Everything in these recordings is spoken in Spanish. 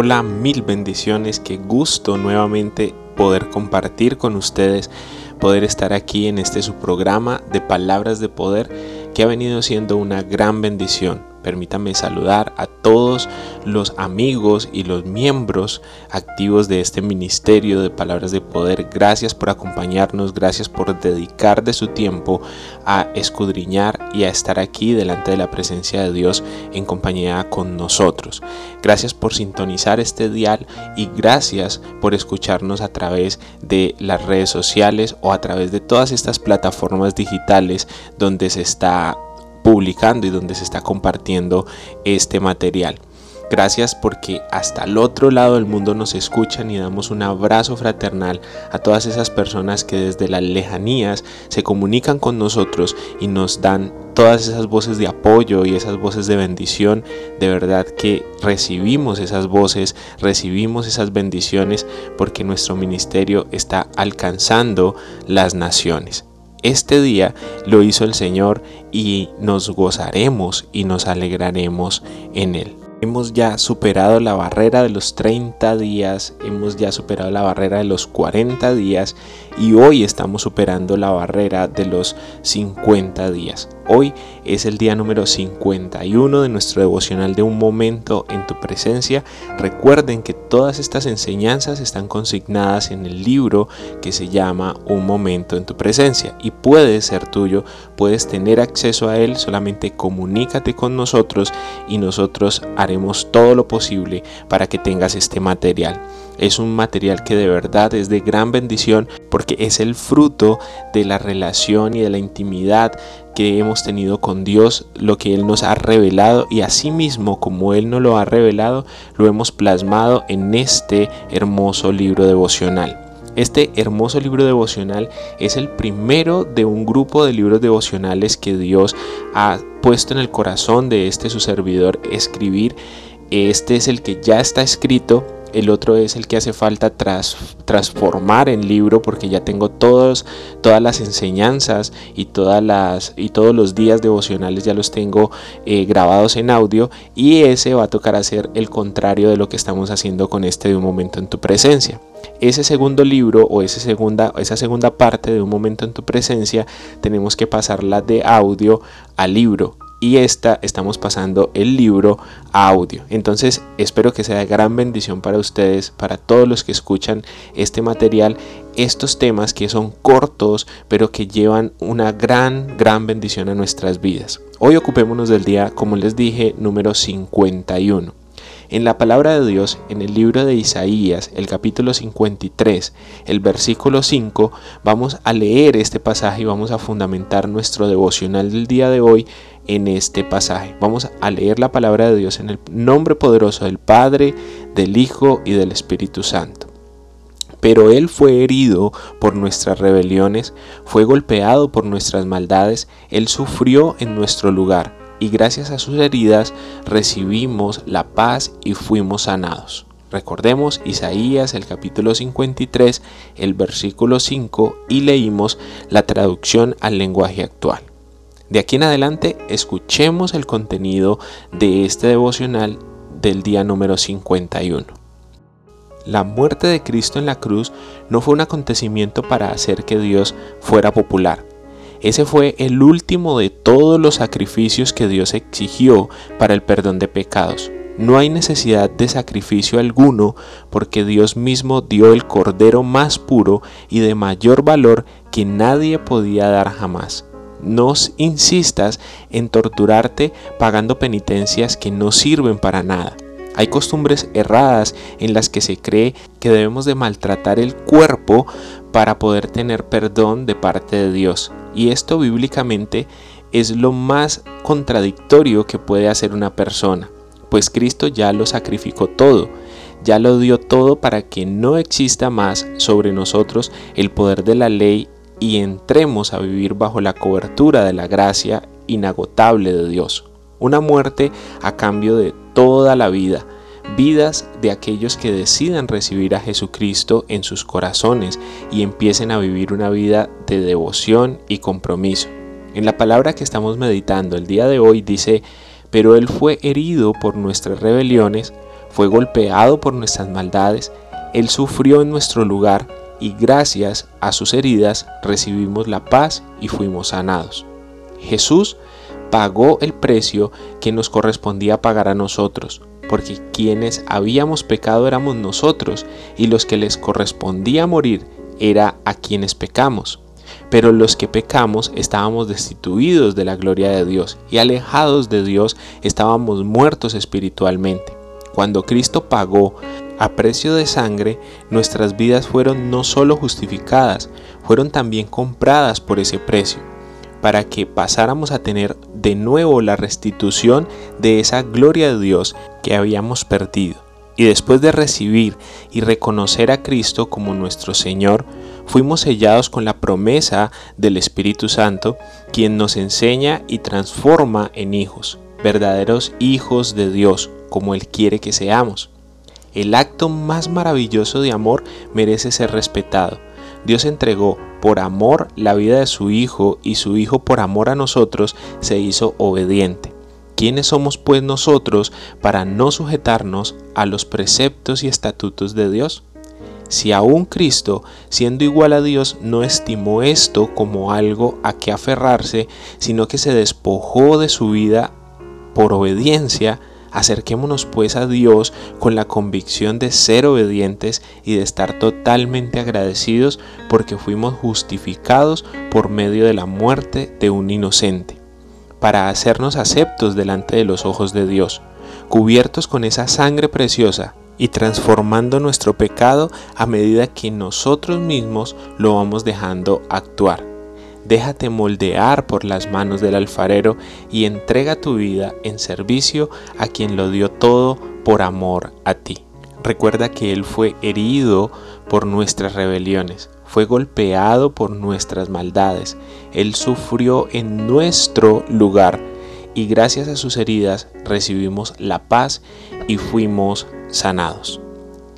Hola, mil bendiciones, qué gusto nuevamente poder compartir con ustedes, poder estar aquí en este su programa de palabras de poder que ha venido siendo una gran bendición Permítame saludar a todos los amigos y los miembros activos de este ministerio de palabras de poder. Gracias por acompañarnos, gracias por dedicar de su tiempo a escudriñar y a estar aquí delante de la presencia de Dios en compañía con nosotros. Gracias por sintonizar este dial y gracias por escucharnos a través de las redes sociales o a través de todas estas plataformas digitales donde se está publicando y donde se está compartiendo este material. Gracias porque hasta el otro lado del mundo nos escuchan y damos un abrazo fraternal a todas esas personas que desde las lejanías se comunican con nosotros y nos dan todas esas voces de apoyo y esas voces de bendición. De verdad que recibimos esas voces, recibimos esas bendiciones porque nuestro ministerio está alcanzando las naciones. Este día lo hizo el Señor y nos gozaremos y nos alegraremos en Él. Hemos ya superado la barrera de los 30 días, hemos ya superado la barrera de los 40 días y hoy estamos superando la barrera de los 50 días. Hoy es el día número 51 de nuestro devocional de un momento en tu presencia. Recuerden que todas estas enseñanzas están consignadas en el libro que se llama Un momento en tu presencia y puede ser tuyo, puedes tener acceso a él, solamente comunícate con nosotros y nosotros haremos todo lo posible para que tengas este material. Es un material que de verdad es de gran bendición porque es el fruto de la relación y de la intimidad que hemos tenido con Dios, lo que Él nos ha revelado y asimismo como Él nos lo ha revelado, lo hemos plasmado en este hermoso libro devocional. Este hermoso libro devocional es el primero de un grupo de libros devocionales que Dios ha puesto en el corazón de este su servidor escribir. Este es el que ya está escrito el otro es el que hace falta tras, transformar en libro porque ya tengo todos, todas las enseñanzas y, todas las, y todos los días devocionales ya los tengo eh, grabados en audio y ese va a tocar hacer el contrario de lo que estamos haciendo con este de un momento en tu presencia. Ese segundo libro o ese segunda, esa segunda parte de un momento en tu presencia tenemos que pasarla de audio a libro y esta estamos pasando el libro a audio. Entonces espero que sea gran bendición para ustedes, para todos los que escuchan este material, estos temas que son cortos pero que llevan una gran, gran bendición a nuestras vidas. Hoy ocupémonos del día, como les dije, número 51. En la palabra de Dios, en el libro de Isaías, el capítulo 53, el versículo 5, vamos a leer este pasaje y vamos a fundamentar nuestro devocional del día de hoy en este pasaje. Vamos a leer la palabra de Dios en el nombre poderoso del Padre, del Hijo y del Espíritu Santo. Pero Él fue herido por nuestras rebeliones, fue golpeado por nuestras maldades, Él sufrió en nuestro lugar y gracias a sus heridas recibimos la paz y fuimos sanados. Recordemos Isaías el capítulo 53, el versículo 5 y leímos la traducción al lenguaje actual. De aquí en adelante escuchemos el contenido de este devocional del día número 51. La muerte de Cristo en la cruz no fue un acontecimiento para hacer que Dios fuera popular, ese fue el último de todos los sacrificios que Dios exigió para el perdón de pecados. No hay necesidad de sacrificio alguno porque Dios mismo dio el cordero más puro y de mayor valor que nadie podía dar jamás. No insistas en torturarte pagando penitencias que no sirven para nada. Hay costumbres erradas en las que se cree que debemos de maltratar el cuerpo para poder tener perdón de parte de Dios. Y esto bíblicamente es lo más contradictorio que puede hacer una persona, pues Cristo ya lo sacrificó todo, ya lo dio todo para que no exista más sobre nosotros el poder de la ley y entremos a vivir bajo la cobertura de la gracia inagotable de Dios. Una muerte a cambio de toda la vida, vidas de aquellos que decidan recibir a Jesucristo en sus corazones y empiecen a vivir una vida de devoción y compromiso. En la palabra que estamos meditando el día de hoy dice, pero Él fue herido por nuestras rebeliones, fue golpeado por nuestras maldades, Él sufrió en nuestro lugar y gracias a sus heridas recibimos la paz y fuimos sanados. Jesús pagó el precio que nos correspondía pagar a nosotros, porque quienes habíamos pecado éramos nosotros y los que les correspondía morir era a quienes pecamos. Pero los que pecamos estábamos destituidos de la gloria de Dios y alejados de Dios estábamos muertos espiritualmente. Cuando Cristo pagó a precio de sangre, nuestras vidas fueron no solo justificadas, fueron también compradas por ese precio, para que pasáramos a tener de nuevo la restitución de esa gloria de Dios que habíamos perdido. Y después de recibir y reconocer a Cristo como nuestro Señor, fuimos sellados con la promesa del Espíritu Santo, quien nos enseña y transforma en hijos, verdaderos hijos de Dios, como Él quiere que seamos. El acto más maravilloso de amor merece ser respetado. Dios entregó por amor la vida de su Hijo y su Hijo por amor a nosotros se hizo obediente. ¿Quiénes somos pues nosotros para no sujetarnos a los preceptos y estatutos de Dios? Si aún Cristo, siendo igual a Dios, no estimó esto como algo a que aferrarse, sino que se despojó de su vida por obediencia, Acerquémonos pues a Dios con la convicción de ser obedientes y de estar totalmente agradecidos porque fuimos justificados por medio de la muerte de un inocente, para hacernos aceptos delante de los ojos de Dios, cubiertos con esa sangre preciosa y transformando nuestro pecado a medida que nosotros mismos lo vamos dejando actuar. Déjate moldear por las manos del alfarero y entrega tu vida en servicio a quien lo dio todo por amor a ti. Recuerda que Él fue herido por nuestras rebeliones, fue golpeado por nuestras maldades, Él sufrió en nuestro lugar y gracias a sus heridas recibimos la paz y fuimos sanados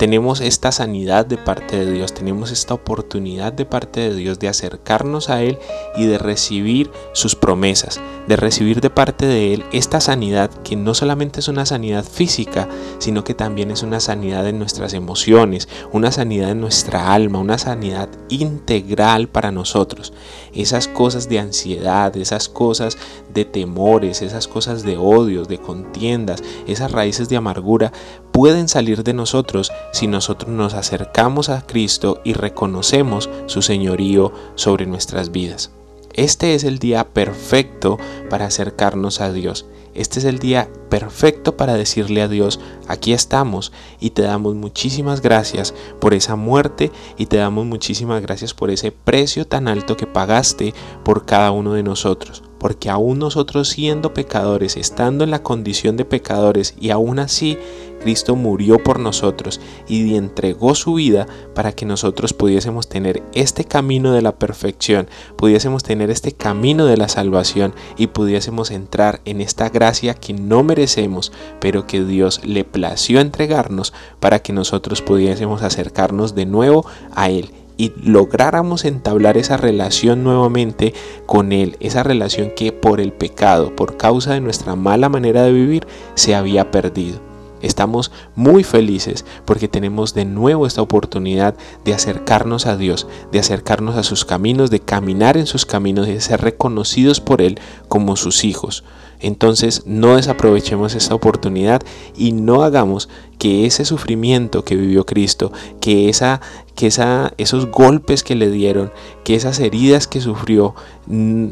tenemos esta sanidad de parte de Dios, tenemos esta oportunidad de parte de Dios de acercarnos a Él y de recibir sus promesas, de recibir de parte de Él esta sanidad que no solamente es una sanidad física, sino que también es una sanidad en nuestras emociones, una sanidad en nuestra alma, una sanidad integral para nosotros. Esas cosas de ansiedad, esas cosas de temores, esas cosas de odios, de contiendas, esas raíces de amargura, pueden salir de nosotros si nosotros nos acercamos a Cristo y reconocemos su señorío sobre nuestras vidas. Este es el día perfecto para acercarnos a Dios. Este es el día perfecto para decirle a Dios, aquí estamos y te damos muchísimas gracias por esa muerte y te damos muchísimas gracias por ese precio tan alto que pagaste por cada uno de nosotros porque aún nosotros siendo pecadores, estando en la condición de pecadores y aún así Cristo murió por nosotros y entregó su vida para que nosotros pudiésemos tener este camino de la perfección, pudiésemos tener este camino de la salvación y pudiésemos entrar en esta gracia que no merecemos, pero que Dios le plació entregarnos para que nosotros pudiésemos acercarnos de nuevo a Él y lográramos entablar esa relación nuevamente con Él, esa relación que por el pecado, por causa de nuestra mala manera de vivir, se había perdido. Estamos muy felices porque tenemos de nuevo esta oportunidad de acercarnos a Dios, de acercarnos a sus caminos, de caminar en sus caminos y de ser reconocidos por Él como sus hijos. Entonces no desaprovechemos esta oportunidad y no hagamos que ese sufrimiento que vivió Cristo, que, esa, que esa, esos golpes que le dieron, que esas heridas que sufrió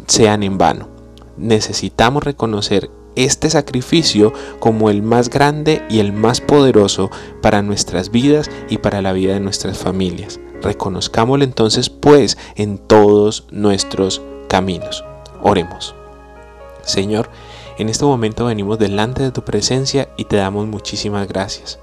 sean en vano. Necesitamos reconocer este sacrificio como el más grande y el más poderoso para nuestras vidas y para la vida de nuestras familias. Reconozcámoslo entonces pues en todos nuestros caminos. Oremos. Señor, en este momento venimos delante de tu presencia y te damos muchísimas gracias.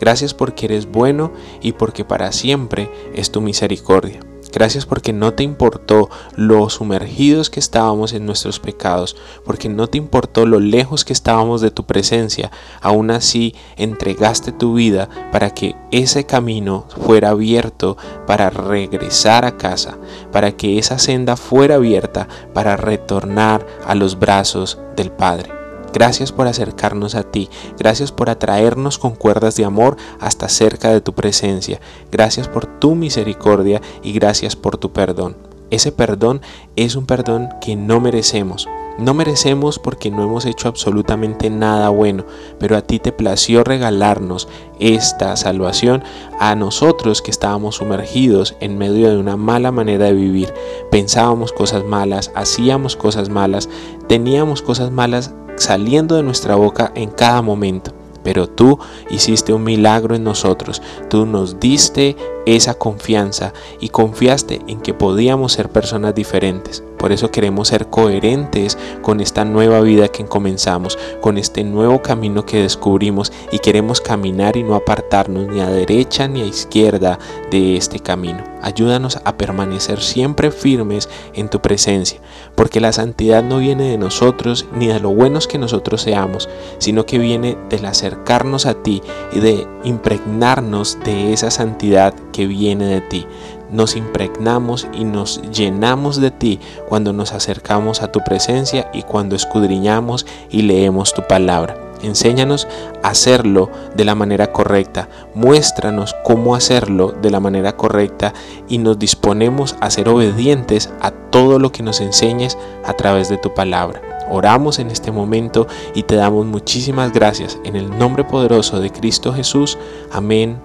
Gracias porque eres bueno y porque para siempre es tu misericordia. Gracias porque no te importó lo sumergidos que estábamos en nuestros pecados, porque no te importó lo lejos que estábamos de tu presencia. Aún así entregaste tu vida para que ese camino fuera abierto para regresar a casa, para que esa senda fuera abierta para retornar a los brazos del Padre. Gracias por acercarnos a ti, gracias por atraernos con cuerdas de amor hasta cerca de tu presencia, gracias por tu misericordia y gracias por tu perdón. Ese perdón es un perdón que no merecemos. No merecemos porque no hemos hecho absolutamente nada bueno, pero a ti te plació regalarnos esta salvación a nosotros que estábamos sumergidos en medio de una mala manera de vivir. Pensábamos cosas malas, hacíamos cosas malas, teníamos cosas malas saliendo de nuestra boca en cada momento. Pero tú hiciste un milagro en nosotros, tú nos diste esa confianza y confiaste en que podíamos ser personas diferentes. Por eso queremos ser coherentes con esta nueva vida que comenzamos, con este nuevo camino que descubrimos y queremos caminar y no apartarnos ni a derecha ni a izquierda de este camino. Ayúdanos a permanecer siempre firmes en tu presencia, porque la santidad no viene de nosotros ni de lo buenos que nosotros seamos, sino que viene del acercarnos a ti y de impregnarnos de esa santidad que viene de ti nos impregnamos y nos llenamos de ti cuando nos acercamos a tu presencia y cuando escudriñamos y leemos tu palabra. Enséñanos a hacerlo de la manera correcta, muéstranos cómo hacerlo de la manera correcta y nos disponemos a ser obedientes a todo lo que nos enseñes a través de tu palabra. Oramos en este momento y te damos muchísimas gracias en el nombre poderoso de Cristo Jesús. Amén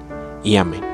y amén.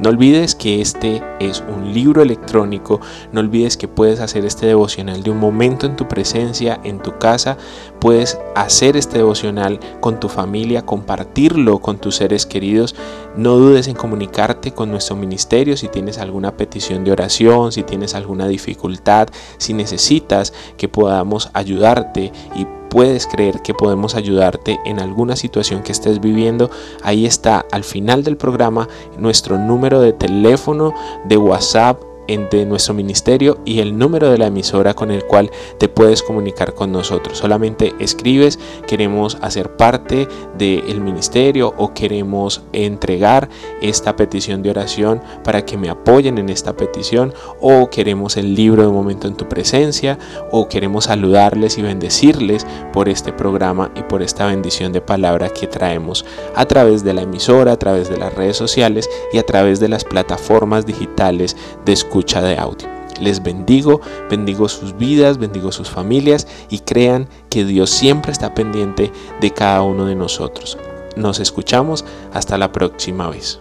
No olvides que este es un libro electrónico, no olvides que puedes hacer este devocional de un momento en tu presencia, en tu casa, puedes hacer este devocional con tu familia, compartirlo con tus seres queridos. No dudes en comunicarte con nuestro ministerio si tienes alguna petición de oración, si tienes alguna dificultad, si necesitas que podamos ayudarte y puedes creer que podemos ayudarte en alguna situación que estés viviendo, ahí está al final del programa nuestro número de teléfono, de WhatsApp de nuestro ministerio y el número de la emisora con el cual te puedes comunicar con nosotros. Solamente escribes, queremos hacer parte del ministerio o queremos entregar esta petición de oración para que me apoyen en esta petición o queremos el libro de momento en tu presencia o queremos saludarles y bendecirles por este programa y por esta bendición de palabra que traemos a través de la emisora, a través de las redes sociales y a través de las plataformas digitales de escucha de audio. Les bendigo, bendigo sus vidas, bendigo sus familias y crean que Dios siempre está pendiente de cada uno de nosotros. Nos escuchamos hasta la próxima vez.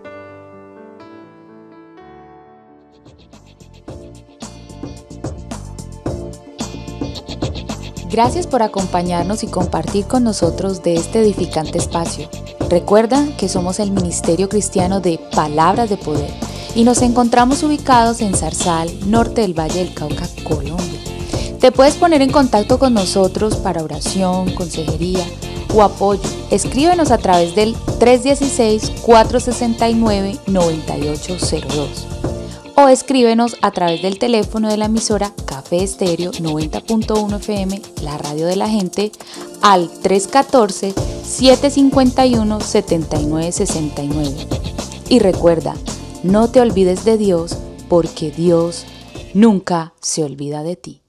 Gracias por acompañarnos y compartir con nosotros de este edificante espacio. Recuerda que somos el Ministerio Cristiano de Palabras de Poder y nos encontramos ubicados en Zarzal, norte del Valle del Cauca, Colombia. Te puedes poner en contacto con nosotros para oración, consejería o apoyo. Escríbenos a través del 316-469-9802 o escríbenos a través del teléfono de la emisora Café Estéreo 90.1 FM, la radio de la gente, al 314-751-7969. Y recuerda, no te olvides de Dios porque Dios nunca se olvida de ti.